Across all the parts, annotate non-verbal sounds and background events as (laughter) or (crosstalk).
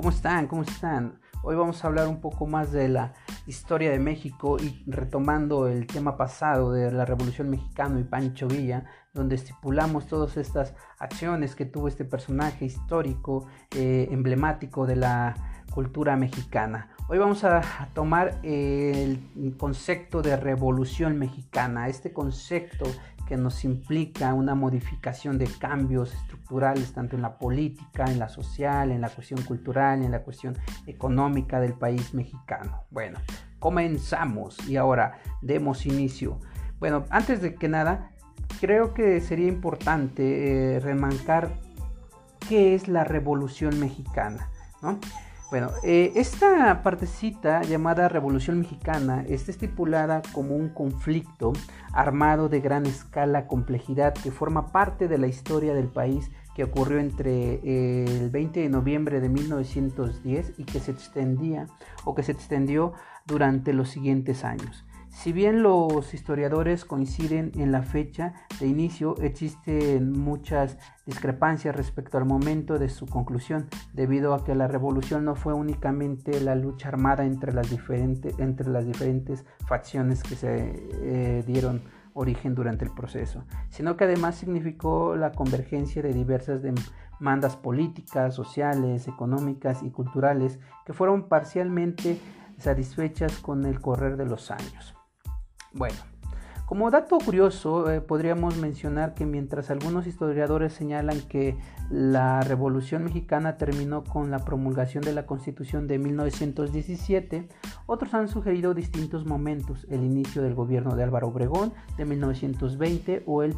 ¿Cómo están? ¿Cómo están? Hoy vamos a hablar un poco más de la historia de México y retomando el tema pasado de la Revolución Mexicana y Pancho Villa, donde estipulamos todas estas acciones que tuvo este personaje histórico, eh, emblemático de la cultura mexicana. Hoy vamos a tomar el concepto de revolución mexicana, este concepto que nos implica una modificación de cambios estructurales tanto en la política, en la social, en la cuestión cultural, en la cuestión económica del país mexicano. Bueno, comenzamos y ahora demos inicio. Bueno, antes de que nada, creo que sería importante eh, remarcar qué es la revolución mexicana, ¿no? Bueno, eh, esta partecita llamada Revolución Mexicana está estipulada como un conflicto armado de gran escala, complejidad, que forma parte de la historia del país que ocurrió entre eh, el 20 de noviembre de 1910 y que se extendía o que se extendió durante los siguientes años. Si bien los historiadores coinciden en la fecha de inicio, existen muchas discrepancias respecto al momento de su conclusión, debido a que la revolución no fue únicamente la lucha armada entre las, diferentes, entre las diferentes facciones que se eh, dieron origen durante el proceso, sino que además significó la convergencia de diversas demandas políticas, sociales, económicas y culturales que fueron parcialmente satisfechas con el correr de los años. Bueno, como dato curioso, eh, podríamos mencionar que mientras algunos historiadores señalan que la Revolución Mexicana terminó con la promulgación de la Constitución de 1917, otros han sugerido distintos momentos, el inicio del gobierno de Álvaro Obregón de 1920 o el,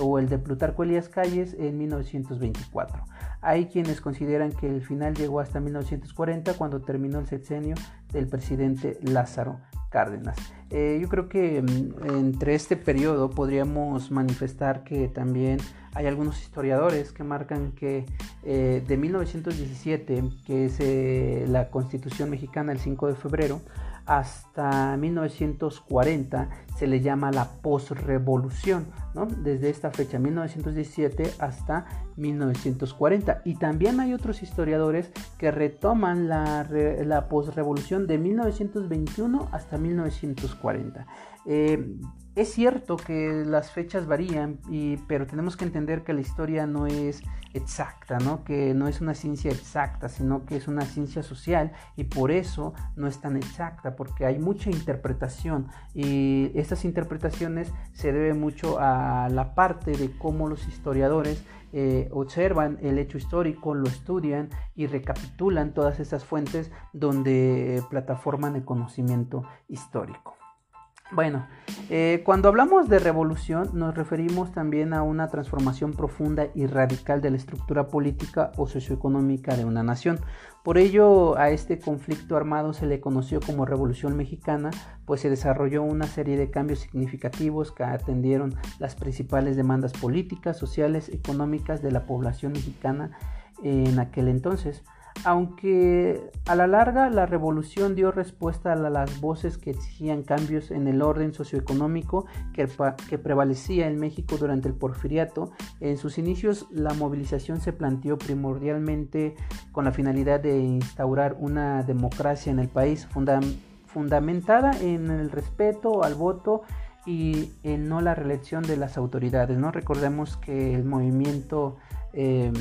o el de Plutarco Elías Calles en 1924. Hay quienes consideran que el final llegó hasta 1940 cuando terminó el sexenio del presidente Lázaro Cárdenas. Eh, yo creo que mm, entre este periodo podríamos manifestar que también hay algunos historiadores que marcan que eh, de 1917, que es eh, la Constitución mexicana el 5 de febrero, hasta 1940 se le llama la posrevolución, ¿no? desde esta fecha 1917 hasta 1940. Y también hay otros historiadores que retoman la, la posrevolución de 1921 hasta 1940. Eh, es cierto que las fechas varían, pero tenemos que entender que la historia no es exacta, ¿no? que no es una ciencia exacta, sino que es una ciencia social y por eso no es tan exacta, porque hay mucha interpretación y estas interpretaciones se debe mucho a la parte de cómo los historiadores eh, observan el hecho histórico, lo estudian y recapitulan todas esas fuentes donde plataforman el conocimiento histórico. Bueno, eh, cuando hablamos de revolución nos referimos también a una transformación profunda y radical de la estructura política o socioeconómica de una nación. Por ello a este conflicto armado se le conoció como Revolución Mexicana, pues se desarrolló una serie de cambios significativos que atendieron las principales demandas políticas, sociales, económicas de la población mexicana en aquel entonces aunque a la larga la revolución dio respuesta a las voces que exigían cambios en el orden socioeconómico que, prevalecía en México durante el porfiriato, en sus inicios la movilización se planteó primordialmente con la finalidad de instaurar una democracia en el país fundamentada en el respeto al voto y en no la reelección de las autoridades. ¿no? Recordemos que el movimiento eh,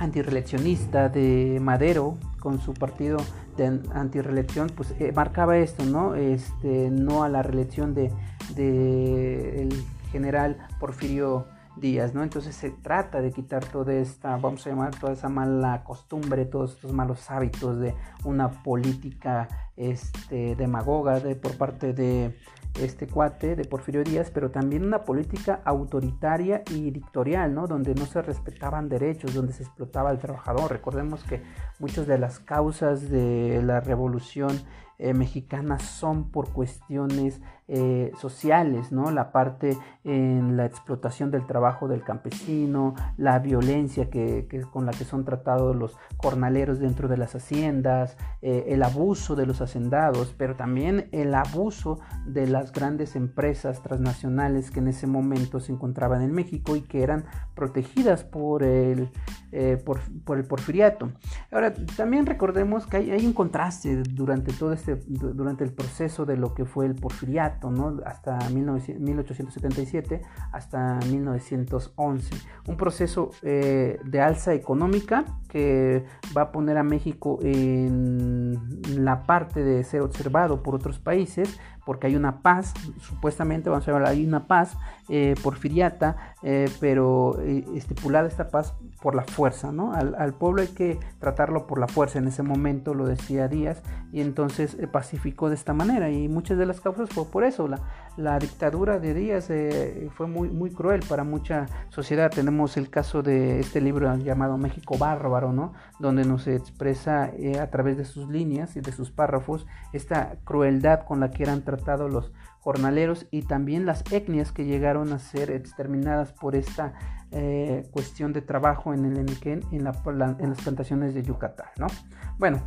antireleccionista de Madero con su partido de antireelección, pues eh, marcaba esto, ¿no? Este, no a la reelección de, de general Porfirio Díaz, ¿no? Entonces se trata de quitar toda esta, vamos a llamar toda esa mala costumbre, todos estos malos hábitos de una política este, demagoga de, por parte de este cuate de Porfirio Díaz, pero también una política autoritaria y dictatorial, ¿no? Donde no se respetaban derechos, donde se explotaba al trabajador. Recordemos que muchas de las causas de la revolución eh, mexicanas son por cuestiones eh, sociales, ¿no? La parte en la explotación del trabajo del campesino, la violencia que, con la que son tratados los jornaleros dentro de las haciendas, eh, el abuso de los hacendados, pero también el abuso de las grandes empresas transnacionales que en ese momento se encontraban en México y que eran protegidas por el eh, por, el porfiriato. Ahora, también recordemos que hay, un contraste durante todo este, durante el proceso de lo que fue el porfiriato, ¿no? Hasta 1877 hasta 1911. Un proceso eh, de alza económica que va a poner a México en la parte de ser observado por otros países, porque hay una paz, supuestamente vamos a hablar, hay una paz eh, porfiriata, eh, pero eh, estipulada esta paz por la fuerza, ¿no? Al, pueblo hay que tratarlo por la fuerza, en ese momento lo decía Díaz, y entonces pacificó de esta manera, y muchas de las causas fue por eso, la, la dictadura de Díaz fue muy, muy cruel para mucha sociedad, tenemos el caso de este libro llamado México Bárbaro, ¿no? Donde nos expresa a través de sus líneas y de sus párrafos esta crueldad con la que eran tratados los jornaleros y también las etnias que llegaron a ser exterminadas por esta eh, cuestión de trabajo en el Eniquén, en, en las plantaciones de Yucatán. ¿no? Bueno,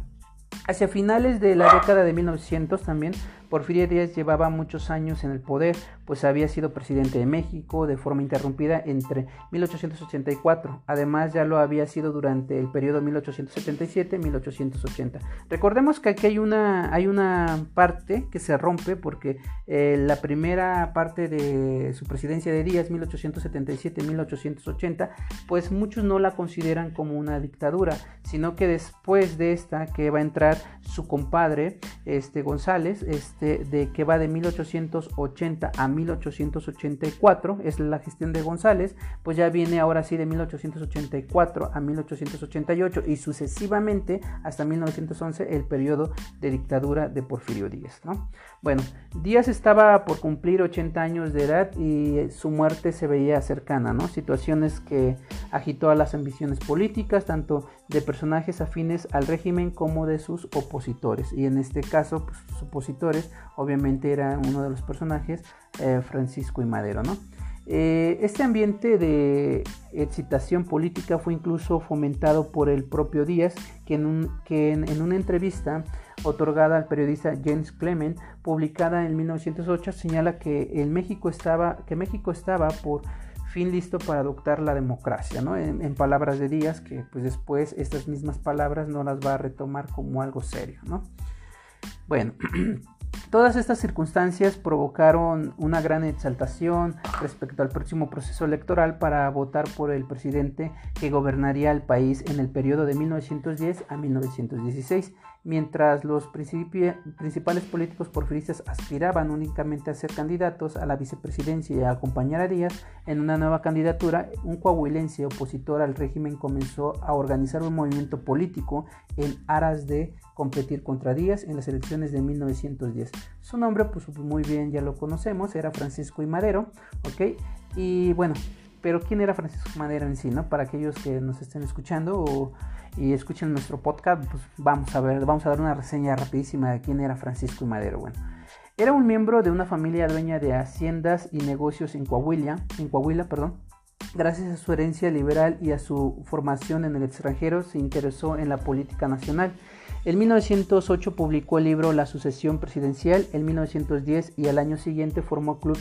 hacia finales de la década de 1900 también Porfirio Díaz llevaba muchos años en el poder, pues había sido presidente de México de forma interrumpida entre 1884. Además, ya lo había sido durante el periodo 1877-1880. Recordemos que aquí hay una, hay una parte que se rompe porque eh, la primera parte de su presidencia de Díaz, 1877-1880, pues muchos no la consideran como una dictadura, sino que después de esta que va a entrar su compadre, este González, este de que va de 1880 a 1884, es la gestión de González, pues ya viene ahora sí de 1884 a 1888 y sucesivamente hasta 1911 el periodo de dictadura de Porfirio Díaz. ¿no? Bueno, Díaz estaba por cumplir 80 años de edad y su muerte se veía cercana, ¿no? situaciones que agitó a las ambiciones políticas, tanto de personajes afines al régimen como de sus opositores. Y en este caso, pues, sus opositores obviamente era uno de los personajes, eh, Francisco y Madero, ¿no? Eh, este ambiente de excitación política fue incluso fomentado por el propio Díaz, que en, que en, una entrevista otorgada al periodista James Clement, publicada en 1908, señala que, el México estaba, que México estaba por fin listo para adoptar la democracia, ¿no? en, palabras de Díaz, que pues después estas mismas palabras no las va a retomar como algo serio. ¿no? Bueno, (clears throat) Todas estas circunstancias provocaron una gran exaltación respecto al próximo proceso electoral para votar por el presidente que gobernaría el país en el periodo de 1910 a 1916 mientras los principales políticos porfiristas aspiraban únicamente a ser candidatos a la vicepresidencia y a acompañar a Díaz en una nueva candidatura, un coahuilense opositor al régimen comenzó a organizar un movimiento político en aras de competir contra Díaz en las elecciones de 1910. Su nombre, pues muy bien ya lo conocemos, era Francisco y Madero, ¿ok? Y bueno, pero ¿quién era Francisco Madero en sí, no? Para aquellos que nos estén escuchando o y escuchen nuestro podcast, pues vamos a ver, vamos a dar una reseña rapidísima de quién era Francisco y Madero. Bueno, era un miembro de una familia dueña de haciendas y negocios en Coahuila, en Coahuila, perdón. Gracias a su herencia liberal y a su formación en el extranjero, se interesó en la política nacional. En 1908 publicó el libro La sucesión presidencial, en 1910 y al año siguiente formó Club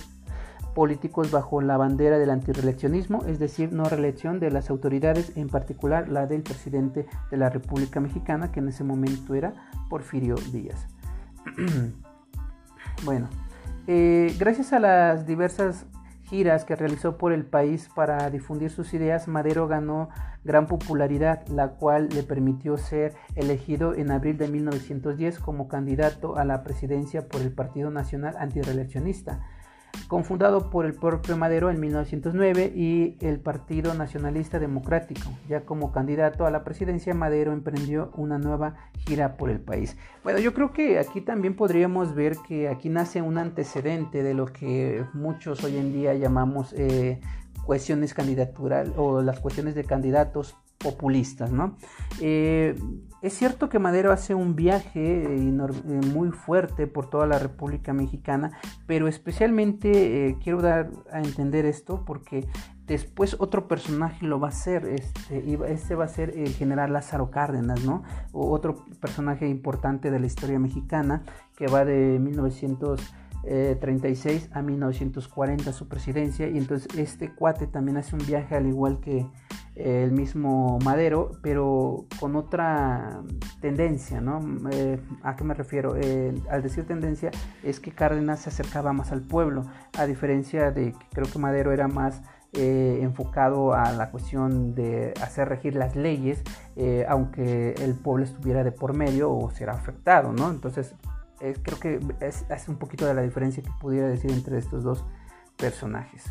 políticos bajo la bandera del antireeleccionismo, es decir, no reelección de las autoridades, en particular la del presidente de la República Mexicana, que en ese momento era Porfirio Díaz. (clears throat) bueno, eh, gracias a las diversas giras que realizó por el país para difundir sus ideas, Madero ganó gran popularidad, la cual le permitió ser elegido en abril de 1910 como candidato a la presidencia por el Partido Nacional Antireeleccionista confundado por el propio Madero en 1909 y el Partido Nacionalista Democrático. Ya como candidato a la presidencia, Madero emprendió una nueva gira por el país. Bueno, yo creo que aquí también podríamos ver que aquí nace un antecedente de lo que muchos hoy en día llamamos eh, cuestiones candidatural o las cuestiones de candidatos populistas, ¿no? Eh, es cierto que Madero hace un viaje eh, eh, muy fuerte por toda la República Mexicana, pero especialmente quiero dar a entender esto porque después otro personaje lo va a hacer, este, este va a ser el general Lázaro Cárdenas, ¿no? otro personaje importante de la historia mexicana que va de 1936 a 1940 su presidencia y entonces este cuate también hace un viaje al igual que el mismo Madero, pero con otra tendencia, ¿no? Eh, ¿A qué me refiero? Eh, al decir tendencia es que Cárdenas se acercaba más al pueblo, a diferencia de que creo que Madero era más eh, enfocado a la cuestión de hacer regir las leyes, aunque el pueblo estuviera de por medio o será afectado, ¿no? Entonces, creo que es, un poquito de la diferencia que pudiera decir entre estos dos personajes.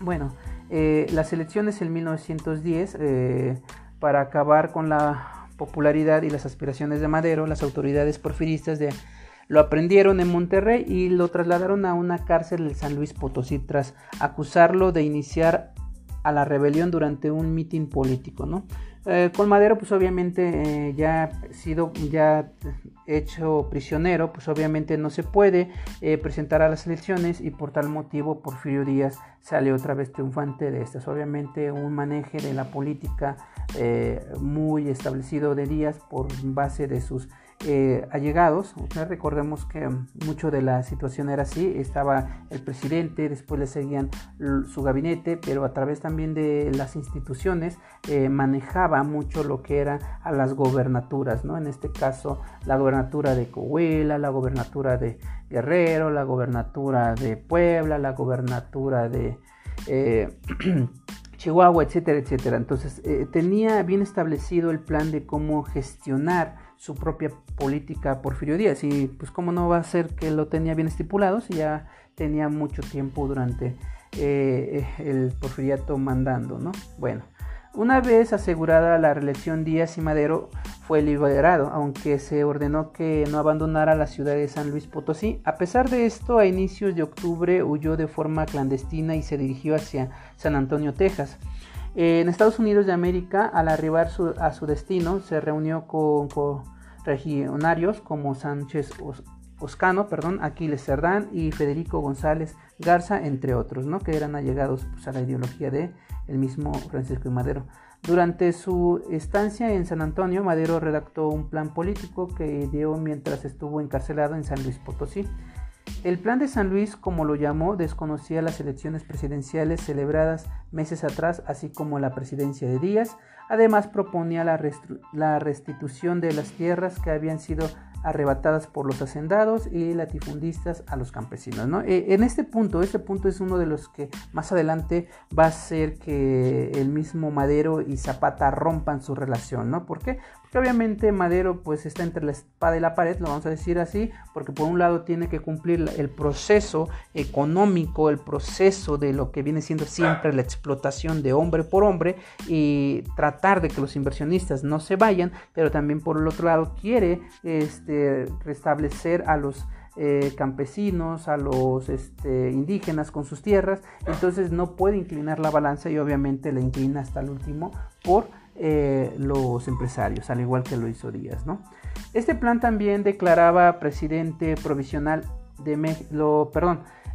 Bueno, las elecciones en 1910, eh, para acabar con la popularidad y las aspiraciones de Madero, las autoridades porfiristas de, lo aprendieron en Monterrey y lo trasladaron a una cárcel en San Luis Potosí tras acusarlo de iniciar a la rebelión durante un mitin político, ¿no? Eh, con Madero, pues obviamente eh, ya sido ya hecho prisionero, pues obviamente no se puede eh, presentar a las elecciones y por tal motivo Porfirio Díaz sale otra vez triunfante de estas. Obviamente un maneje de la política muy establecido de Díaz por base de sus eh, allegados. recordemos que mucho de la situación era así, estaba el presidente, después le seguían su gabinete, pero a través también de las instituciones eh, manejaba mucho lo que era a las gobernaturas, ¿no? En este caso la gobernatura de Coahuila, la gobernatura de Guerrero, la gobernatura de Puebla, la gobernatura de... Eh, (clears throat) Chihuahua, etcétera, etcétera. Entonces tenía bien establecido el plan de cómo gestionar su propia política Porfirio Díaz. Y pues cómo no va a ser que lo tenía bien estipulado si ya tenía mucho tiempo durante eh, el porfiriato mandando, ¿no? Bueno, una vez asegurada la reelección Díaz y Madero fue liberado, aunque se ordenó que no abandonara la ciudad de San Luis Potosí. A pesar de esto, a inicios de octubre huyó de forma clandestina y se dirigió hacia San Antonio, Texas. En Estados Unidos de América, al arribar a su destino, se reunió con, regionarios como Sánchez Oscano, perdón, Aquiles Cerdán y Federico González Garza, entre otros, ¿no? que eran allegados pues, a la ideología de el mismo Francisco y Madero. Durante su estancia en San Antonio, Madero redactó un plan político que ideó mientras estuvo encarcelado en San Luis Potosí. El plan de San Luis, como lo llamó, desconocía las elecciones presidenciales celebradas meses atrás, así como la presidencia de Díaz. Además, proponía la, restitución de las tierras que habían sido arrebatadas por los hacendados y latifundistas a los campesinos. ¿no? E, en este punto, este punto es uno de los que más adelante va a ser que el mismo Madero y Zapata rompan su relación. ¿no? ¿Por qué? Porque obviamente Madero pues está entre la espada y la pared, lo vamos a decir así, porque por un lado tiene que cumplir el proceso económico, el proceso de lo que viene siendo siempre la explotación de hombre por hombre y tratar de que los inversionistas no se vayan, pero también por el otro lado quiere este, restablecer a los eh, campesinos, a los este, indígenas con sus tierras, entonces no puede inclinar la balanza y obviamente la inclina hasta el último por eh, los empresarios, al igual que lo hizo Díaz. ¿no? Este plan también declaraba presidente provisional de México,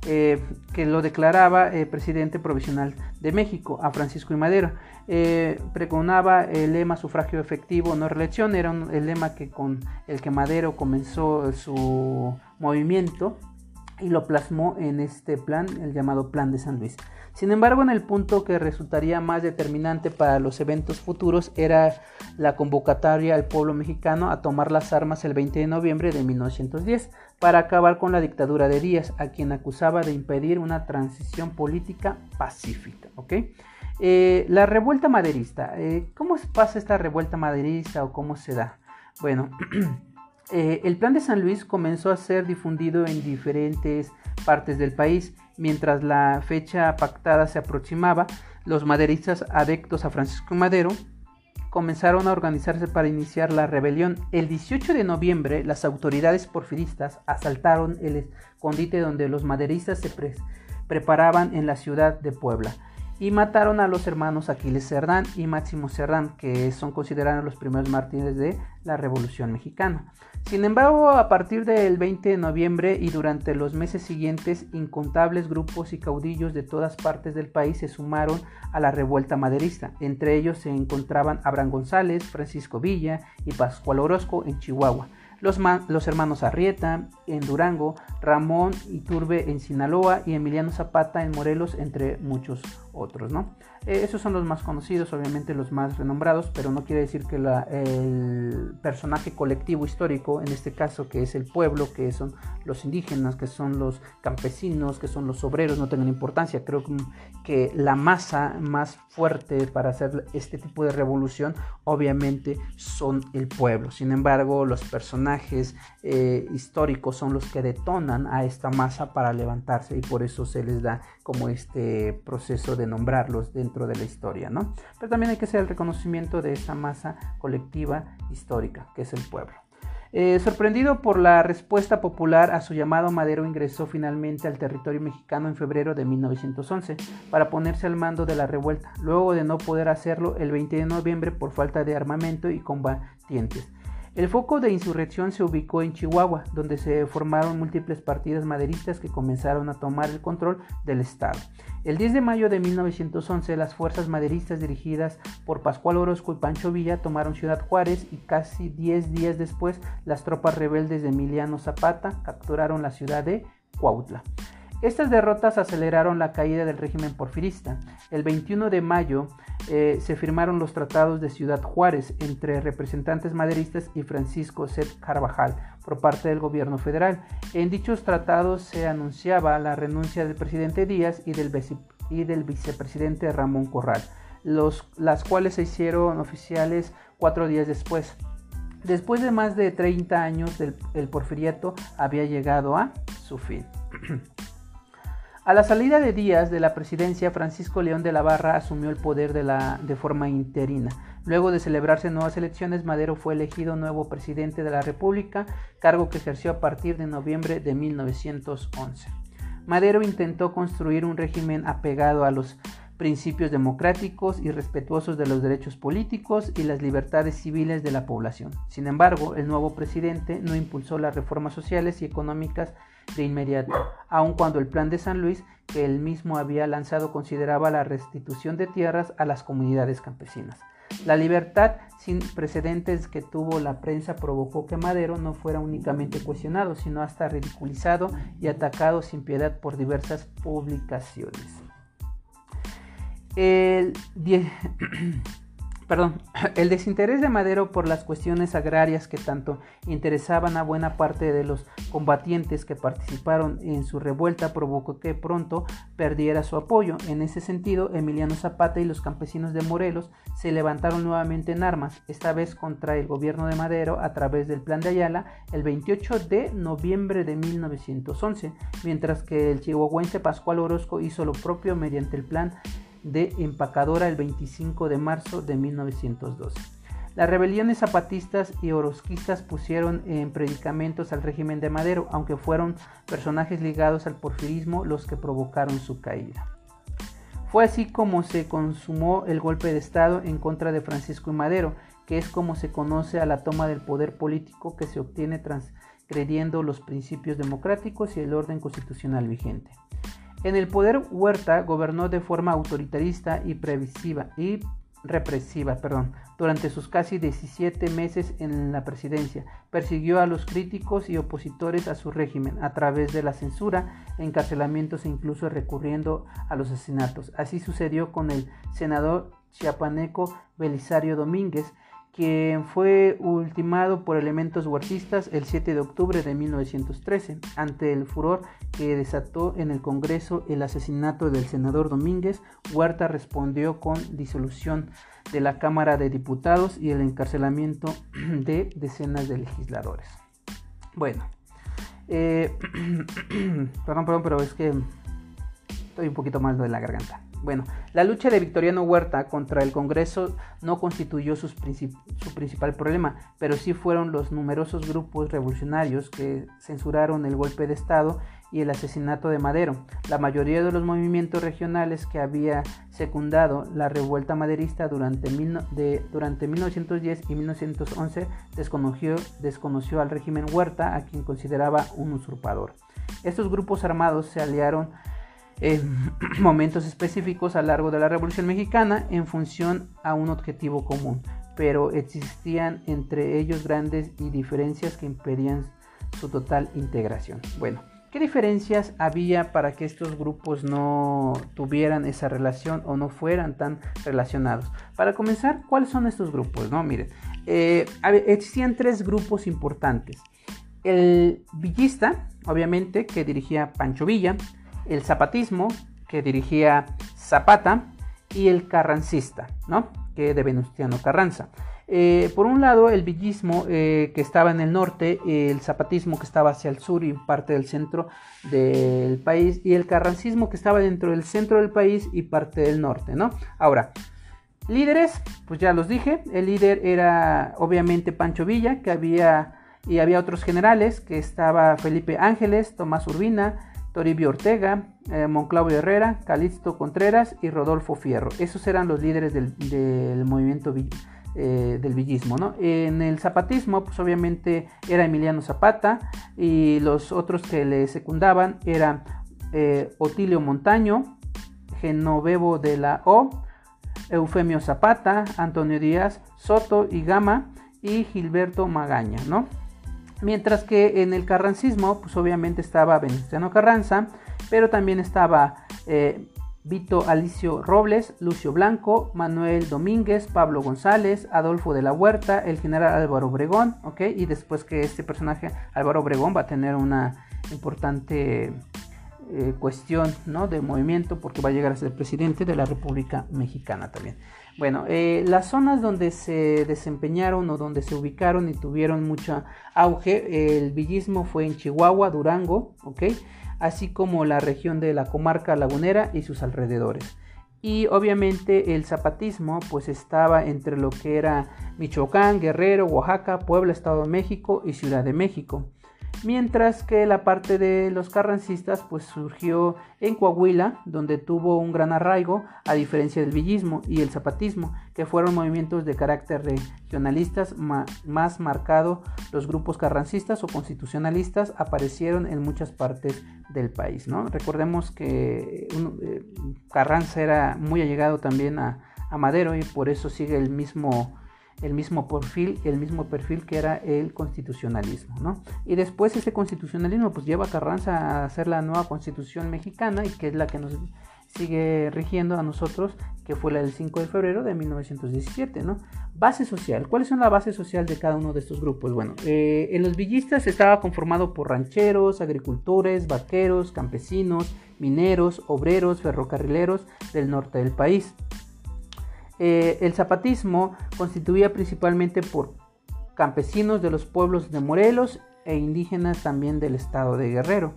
eh, que lo declaraba eh, presidente provisional de México a Francisco y Madero. Pregonaba el lema sufragio efectivo, no reelección, era el lema que con el que Madero comenzó su movimiento y lo plasmó en este plan, el llamado Plan de San Luis. Sin embargo, en el punto que resultaría más determinante para los eventos futuros era la convocatoria al pueblo mexicano a tomar las armas el 20 de noviembre de 1910 para acabar con la dictadura de Díaz, a quien acusaba de impedir una transición política pacífica. Eh, la revuelta maderista. Eh, ¿Cómo pasa esta revuelta maderista o cómo se da? Bueno, (clears throat) eh, el plan de San Luis comenzó a ser difundido en diferentes partes del país Mientras la fecha pactada se aproximaba, los maderistas adeptos a Francisco Madero comenzaron a organizarse para iniciar la rebelión. El 18 de noviembre, las autoridades porfiristas asaltaron el escondite donde los maderistas se preparaban en la ciudad de Puebla y mataron a los hermanos Aquiles Cerdán y Máximo Cerdán, que son considerados los primeros mártires de la Revolución Mexicana. Sin embargo, a partir del 20 de noviembre y durante los meses siguientes, incontables grupos y caudillos de todas partes del país se sumaron a la revuelta maderista. Entre ellos se encontraban Abraham González, Francisco Villa y Pascual Orozco en Chihuahua los, hermanos Arrieta en Durango, Ramón Iturbe en Sinaloa y Emiliano Zapata en Morelos, entre muchos otros, ¿no? Eh, esos son los más conocidos, obviamente los más renombrados, pero no quiere decir que el personaje colectivo histórico, en este caso que es el pueblo, que son los indígenas, que son los campesinos, que son los obreros, no tengan importancia. Creo que la masa más fuerte para hacer este tipo de revolución, obviamente, son el pueblo. Sin embargo, los personajes eh, históricos son los que detonan a esta masa para levantarse y por eso se les da como este proceso de nombrarlos dentro de la historia, ¿no? Pero también hay que hacer el reconocimiento de esa masa colectiva histórica, que es el pueblo. Eh, sorprendido por la respuesta popular a su llamado, Madero ingresó finalmente al territorio mexicano en febrero de 1911 para ponerse al mando de la revuelta, luego de no poder hacerlo el 20 de noviembre por falta de armamento y combatientes. El foco de insurrección se ubicó en Chihuahua, donde se formaron múltiples partidas maderistas que comenzaron a tomar el control del Estado. El 10 de mayo de 1911, las fuerzas maderistas dirigidas por Pascual Orozco y Pancho Villa tomaron Ciudad Juárez y casi 10 días después, las tropas rebeldes de Emiliano Zapata capturaron la ciudad de Cuautla. Estas derrotas aceleraron la caída del régimen porfirista. El 21 de mayo eh, se firmaron los tratados de Ciudad Juárez entre representantes maderistas y Francisco C. Carvajal por parte del gobierno federal. En dichos tratados se anunciaba la renuncia del presidente Díaz y del, vicepresidente Ramón Corral, los, las cuales se hicieron oficiales cuatro días después. Después de más de 30 años, el porfiriato había llegado a su fin. (clears throat) A la salida de Díaz de la presidencia, Francisco León de la Barra asumió el poder de, la, de forma interina. Luego de celebrarse nuevas elecciones, Madero fue elegido nuevo presidente de la República, cargo que ejerció a partir de noviembre de 1911. Madero intentó construir un régimen apegado a los principios democráticos y respetuosos de los derechos políticos y las libertades civiles de la población. Sin embargo, el nuevo presidente no impulsó las reformas sociales y económicas de inmediato, aun cuando el plan de San Luis que él mismo había lanzado consideraba la restitución de tierras a las comunidades campesinas. La libertad sin precedentes que tuvo la prensa provocó que Madero no fuera únicamente cuestionado, sino hasta ridiculizado y atacado sin piedad por diversas publicaciones. El (clears throat) Perdón, (clears throat) el desinterés de Madero por las cuestiones agrarias que tanto interesaban a buena parte de los combatientes que participaron en su revuelta provocó que pronto perdiera su apoyo. En ese sentido, Emiliano Zapata y los campesinos de Morelos se levantaron nuevamente en armas, esta vez contra el gobierno de Madero a través del Plan de Ayala el 28 de noviembre de 1911, mientras que el chihuahuense Pascual Orozco hizo lo propio mediante el Plan de Empacadora el 25 de marzo de 1912. Las rebeliones zapatistas y orosquistas pusieron en predicamentos al régimen de Madero, aunque fueron personajes ligados al porfirismo los que provocaron su caída. Fue así como se consumó el golpe de Estado en contra de Francisco y Madero, que es como se conoce a la toma del poder político que se obtiene transgrediendo los principios democráticos y el orden constitucional vigente. En el poder Huerta gobernó de forma autoritarista y previsiva y represiva, perdón, durante sus casi 17 meses en la presidencia. Persiguió a los críticos y opositores a su régimen a través de la censura, encarcelamientos e incluso recurriendo a los asesinatos. Así sucedió con el senador chiapaneco Belisario Domínguez, quien fue ultimado por elementos huertistas el 7 de octubre de 1913. Ante el furor que desató en el Congreso el asesinato del senador Domínguez, Huerta respondió con disolución de la Cámara de Diputados y el encarcelamiento (clears throat) de decenas de legisladores. Bueno, eh, (clears throat) perdón, perdón, pero es que estoy un poquito mal de la garganta. Bueno, la lucha de Victoriano Huerta contra el Congreso no constituyó su principal problema, pero sí fueron los numerosos grupos revolucionarios que censuraron el golpe de Estado y el asesinato de Madero. La mayoría de los movimientos regionales que había secundado la revuelta maderista durante, durante 1910 y 1911 desconoció, desconoció al régimen Huerta, a quien consideraba un usurpador. Estos grupos armados se aliaron en (clears throat) momentos específicos a lo largo de la Revolución Mexicana en función a un objetivo común, pero existían entre ellos grandes diferencias que impedían su total integración. Bueno, ¿Qué diferencias había para que estos grupos no tuvieran esa relación o no fueran tan relacionados? Para comenzar, ¿cuáles son estos grupos? No, miren, eh, existían tres grupos importantes. El villista, obviamente, que dirigía Pancho Villa, el zapatismo, que dirigía Zapata, y el carrancista, ¿no? Que de Venustiano Carranza. Eh, por un lado, el villismo eh, que estaba en el norte, el zapatismo que estaba hacia el sur y parte del centro del país, y el carrancismo que estaba dentro del centro del país y parte del norte, ¿no? Ahora, líderes, pues ya los dije, el líder era obviamente Pancho Villa, que había, y había otros generales, que estaba Felipe Ángeles, Tomás Urbina, Toribio Ortega, eh, Herrera, Calixto Contreras y Rodolfo Fierro. Esos eran los líderes del, del movimiento eh, del villismo. ¿no? En el zapatismo, pues obviamente era Emiliano Zapata y los otros que le secundaban eran eh, Otilio Montaño, Genovevo de la O, Eufemio Zapata, Antonio Díaz, Soto y Gama y Gilberto Magaña, ¿no? Mientras que en el carrancismo, pues obviamente estaba Venustiano Carranza, pero también estaba eh, Vito Alicio Robles, Lucio Blanco, Manuel Domínguez, Pablo González, Adolfo de la Huerta, el general Álvaro Obregón. Y después que este personaje, Álvaro Obregón, va a tener una importante eh, cuestión, ¿no? De movimiento porque va a llegar a ser presidente de la República Mexicana también. Bueno, eh, las zonas donde se desempeñaron o donde se ubicaron y tuvieron mucho auge, el villismo fue en Chihuahua, Durango, así como la región de la comarca lagunera y sus alrededores. Y obviamente el zapatismo pues estaba entre lo que era Michoacán, Guerrero, Oaxaca, Puebla, Estado de México y Ciudad de México mientras que la parte de los carrancistas pues surgió en Coahuila, donde tuvo un gran arraigo, a diferencia del villismo y el zapatismo, que fueron movimientos de carácter regionalistas más marcado. Los grupos carrancistas o constitucionalistas aparecieron en muchas partes del país. ¿no? Recordemos que eh, Carranza era muy allegado también a Madero y por eso sigue el mismo el mismo perfil, el mismo perfil que era el constitucionalismo, ¿no? Y después ese constitucionalismo pues lleva a Carranza a hacer la nueva constitución mexicana y que es la que nos sigue rigiendo a nosotros, que fue la del 5 de febrero de 1917, ¿no? Base social. ¿Cuáles son la base social de cada uno de estos grupos? Bueno, eh, en los villistas estaba conformado por rancheros, agricultores, vaqueros, campesinos, mineros, obreros, ferrocarrileros del norte del país. Eh, el zapatismo constituía principalmente por campesinos de los pueblos de Morelos e indígenas también del estado de Guerrero.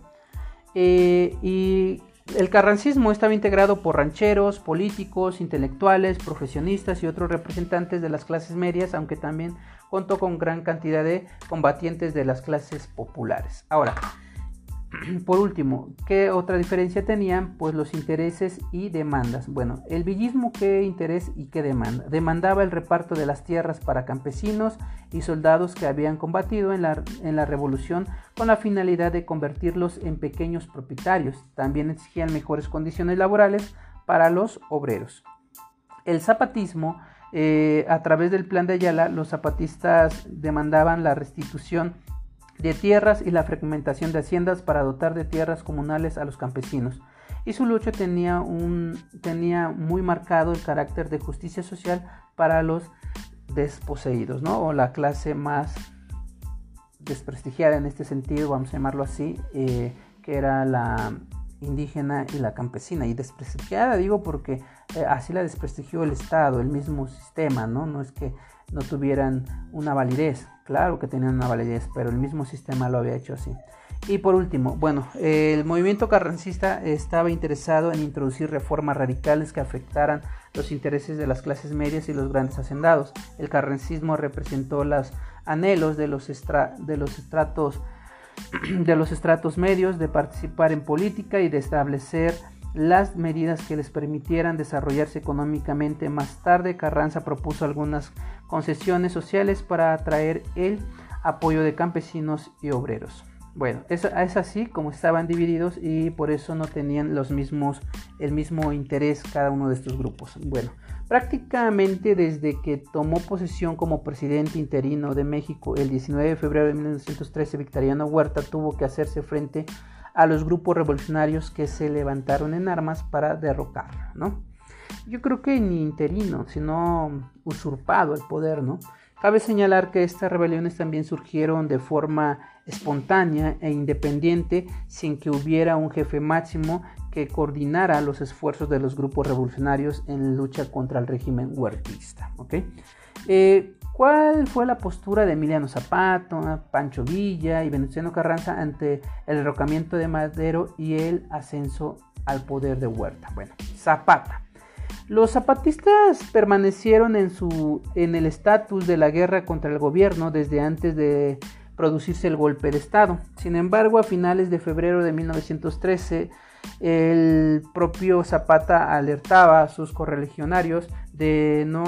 Eh, y el carrancismo estaba integrado por rancheros, políticos, intelectuales, profesionistas y otros representantes de las clases medias, aunque también contó con gran cantidad de combatientes de las clases populares. Ahora, (clears throat) Por último, ¿qué otra diferencia tenían? Pues los intereses y demandas. Bueno, el villismo, ¿qué interés y qué demanda? Demandaba el reparto de las tierras para campesinos y soldados que habían combatido en la, en la revolución con la finalidad de convertirlos en pequeños propietarios. También exigían mejores condiciones laborales para los obreros. El zapatismo, eh, a través del plan de Ayala, los zapatistas demandaban la restitución de tierras y la fragmentación de haciendas para dotar de tierras comunales a los campesinos. Y su lucha tenía, un, tenía muy marcado el carácter de justicia social para los desposeídos, ¿no? o la clase más desprestigiada en este sentido, vamos a llamarlo así, eh, que era la indígena y la campesina. Y desprestigiada digo porque eh, así la desprestigió el Estado, el mismo sistema, ¿no? No es que no tuvieran una validez, claro que tenían una validez, pero el mismo sistema lo había hecho así. Y por último, bueno, el movimiento carrancista estaba interesado en introducir reformas radicales que afectaran los intereses de las clases medias y los grandes hacendados. El carrancismo representó los anhelos de los, de los estratos (clears throat) de los estratos medios de participar en política y de establecer las medidas que les permitieran desarrollarse económicamente. Más tarde, Carranza propuso algunas concesiones sociales para atraer el apoyo de campesinos y obreros. Bueno, es, es, así como estaban divididos y por eso no tenían los mismos, el mismo interés cada uno de estos grupos. Bueno, prácticamente desde que tomó posesión como presidente interino de México el 19 de febrero de 1913, Victoriano Huerta tuvo que hacerse frente a los grupos revolucionarios que se levantaron en armas para derrocarlo, ¿no? Yo creo que ni interino, sino usurpado el poder, ¿no? Cabe señalar que estas rebeliones también surgieron de forma espontánea e independiente sin que hubiera un jefe máximo que coordinara los esfuerzos de los grupos revolucionarios en lucha contra el régimen huertista. Eh, ¿Cuál fue la postura de Emiliano Zapata, Pancho Villa y Venustiano Carranza ante el derrocamiento de Madero y el ascenso al poder de Huerta? Bueno, Zapata los zapatistas permanecieron en, su, en el estatus de la guerra contra el gobierno desde antes de producirse el golpe de Estado. Sin embargo, a finales de febrero de 1913, el propio Zapata alertaba a sus correligionarios de no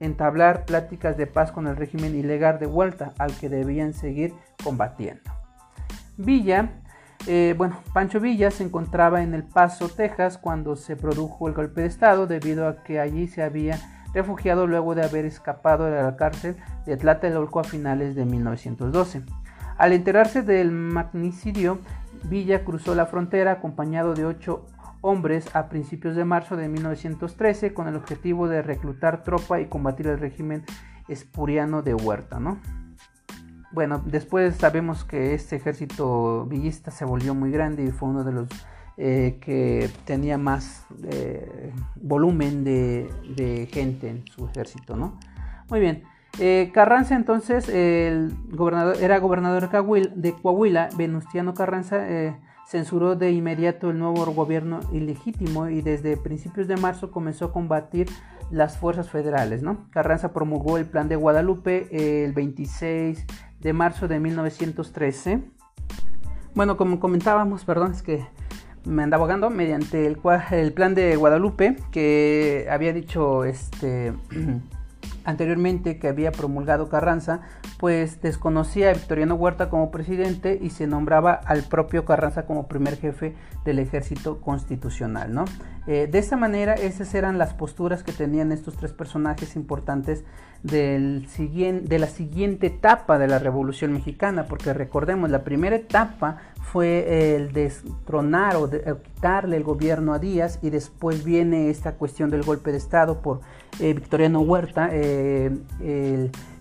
entablar pláticas de paz con el régimen ilegal de vuelta al que debían seguir combatiendo. Villa eh, bueno, Pancho Villa se encontraba en El Paso, Texas, cuando se produjo el golpe de Estado, debido a que allí se había refugiado luego de haber escapado de la cárcel de Tlatelolco a finales de 1912. Al enterarse del magnicidio, Villa cruzó la frontera acompañado de ocho hombres a principios de marzo de 1913 con el objetivo de reclutar tropa y combatir el régimen espuriano de Huerta, ¿no? Bueno, después sabemos que este ejército villista se volvió muy grande y fue uno de los eh, que tenía más eh, volumen de, gente en su ejército, ¿no? Muy bien. Eh, Carranza entonces, el gobernador, era gobernador de Coahuila, Venustiano Carranza censuró de inmediato el nuevo gobierno ilegítimo y desde principios de marzo comenzó a combatir las fuerzas federales, ¿no? Carranza promulgó el plan de Guadalupe el 26 de marzo de 1913. Bueno, como comentábamos, perdón, es que me andaba ahogando mediante el, el plan de Guadalupe que había dicho este (clears throat) anteriormente que había promulgado Carranza, pues desconocía a Victoriano Huerta como presidente y se nombraba al propio Carranza como primer jefe del ejército constitucional, ¿no? Eh, de esa manera, esas eran las posturas que tenían estos tres personajes importantes del de la siguiente etapa de la Revolución Mexicana, porque recordemos, la primera etapa fue el destronar o, quitarle el gobierno a Díaz y después viene esta cuestión del golpe de Estado por eh, Victoriano Huerta, eh,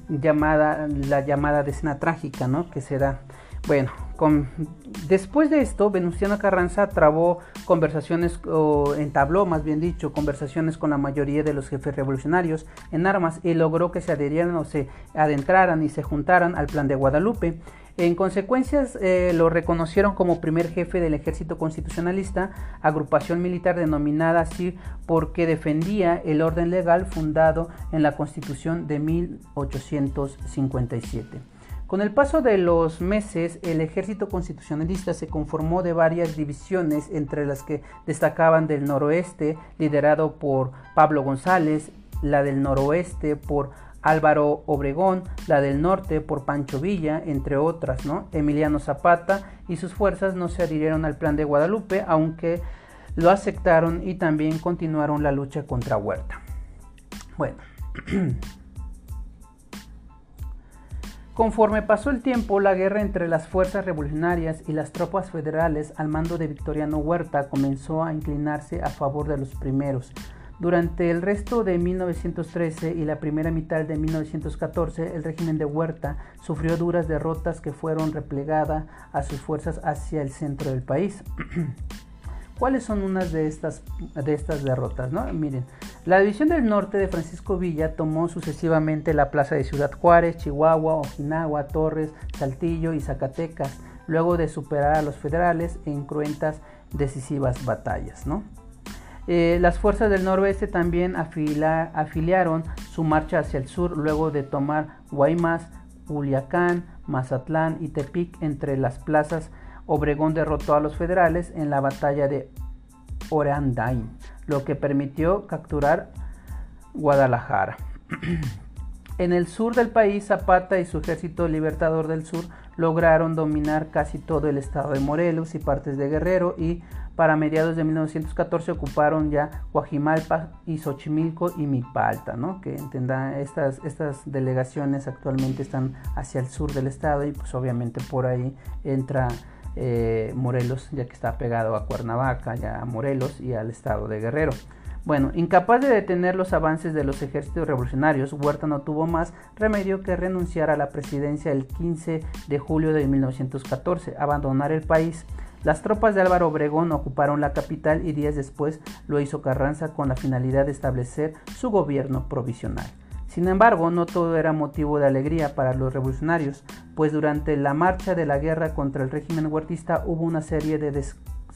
llamada, la llamada decena trágica, ¿no? Que se da. Bueno, después de esto, Venustiano Carranza trabó conversaciones, o entabló más bien dicho, conversaciones con la mayoría de los jefes revolucionarios en armas y logró que se adherieran o se adentraran y se juntaran al plan de Guadalupe. En consecuencia, eh, lo reconocieron como primer jefe del ejército constitucionalista, agrupación militar denominada así porque defendía el orden legal fundado en la Constitución de 1857. Con el paso de los meses, el ejército constitucionalista se conformó de varias divisiones, entre las que destacaban del noroeste, liderado por Pablo González, la del noroeste por Álvaro Obregón, la del norte por Pancho Villa, entre otras, ¿no? Emiliano Zapata y sus fuerzas no se adhirieron al plan de Guadalupe, aunque lo aceptaron y también continuaron la lucha contra Huerta. Bueno. (clears throat) Conforme pasó el tiempo, la guerra entre las fuerzas revolucionarias y las tropas federales al mando de Victoriano Huerta comenzó a inclinarse a favor de los primeros. Durante el resto de 1913 y la primera mitad de 1914, el régimen de Huerta sufrió duras derrotas que fueron replegadas a sus fuerzas hacia el centro del país. (clears throat) ¿Cuáles son unas de estas, de estas derrotas? ¿no? Miren, la división del norte de Francisco Villa tomó sucesivamente la plaza de Ciudad Juárez, Chihuahua, Ojinagua, Torres, Saltillo y Zacatecas, luego de superar a los federales en cruentas decisivas batallas. ¿no? Eh, las fuerzas del noroeste también afiliaron su marcha hacia el sur luego de tomar Guaymas, Culiacán, Mazatlán y Tepic entre las plazas Obregón derrotó a los federales en la batalla de Orandain, lo que permitió capturar Guadalajara. (clears throat) en el sur del país, Zapata y su ejército libertador del sur lograron dominar casi todo el estado de Morelos y partes de Guerrero y para mediados de 1914 ocuparon ya Guajimalpa y Xochimilco y Mipalta, ¿no? que estas, estas delegaciones actualmente están hacia el sur del estado y pues obviamente por ahí entra eh, Morelos, ya que está pegado a Cuernavaca, ya a Morelos y al estado de Guerrero. Bueno, incapaz de detener los avances de los ejércitos revolucionarios, Huerta no tuvo más remedio que renunciar a la presidencia el 15 de julio de 1914, abandonar el país. Las tropas de Álvaro Obregón ocuparon la capital y días después lo hizo Carranza con la finalidad de establecer su gobierno provisional. Sin embargo, no todo era motivo de alegría para los revolucionarios, pues durante la marcha de la guerra contra el régimen huertista hubo una serie de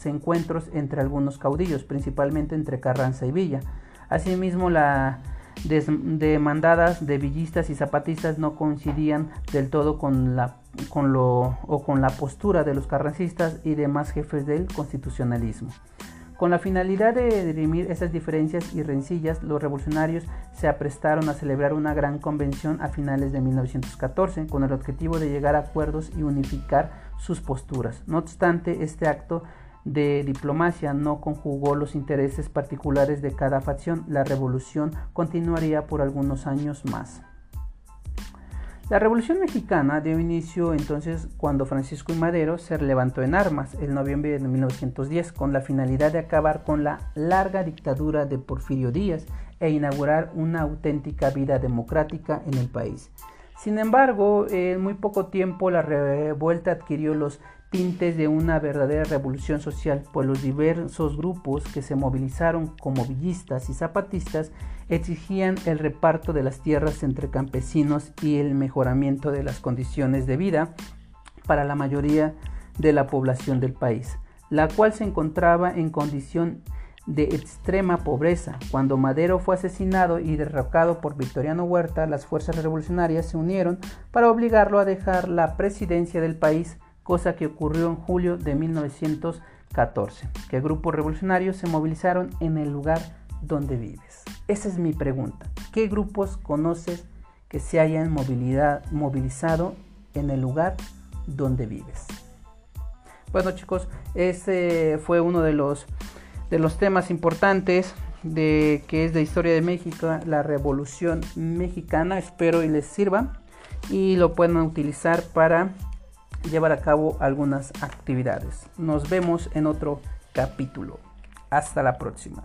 encuentros entre algunos caudillos, principalmente entre Carranza y Villa. Asimismo, las demandadas de villistas y zapatistas no coincidían del todo con la, con lo, o con la postura de los carrancistas y demás jefes del constitucionalismo. Con la finalidad de dirimir esas diferencias y rencillas, los revolucionarios se aprestaron a celebrar una gran convención a finales de 1914 con el objetivo de llegar a acuerdos y unificar sus posturas. No obstante, este acto de diplomacia no conjugó los intereses particulares de cada facción, la revolución continuaría por algunos años más. La Revolución Mexicana dio inicio entonces cuando Francisco y Madero se levantó en armas el noviembre de 1910 con la finalidad de acabar con la larga dictadura de Porfirio Díaz e inaugurar una auténtica vida democrática en el país. Sin embargo, en muy poco tiempo la revuelta adquirió los tintes de una verdadera revolución social, pues los diversos grupos que se movilizaron como villistas y zapatistas exigían el reparto de las tierras entre campesinos y el mejoramiento de las condiciones de vida para la mayoría de la población del país, la cual se encontraba en condición de extrema pobreza. Cuando Madero fue asesinado y derrocado por Victoriano Huerta, las fuerzas revolucionarias se unieron para obligarlo a dejar la presidencia del país cosa que ocurrió en julio de 1914, que grupos revolucionarios se movilizaron en el lugar donde vives. Esa es mi pregunta. ¿Qué grupos conoces que se hayan movilizado en el lugar donde vives? Bueno chicos, este fue uno de los, de los temas importantes de que es de historia de México, la Revolución Mexicana. Espero y les sirva y lo puedan utilizar para llevar a cabo algunas actividades. Nos vemos en otro capítulo. Hasta la próxima.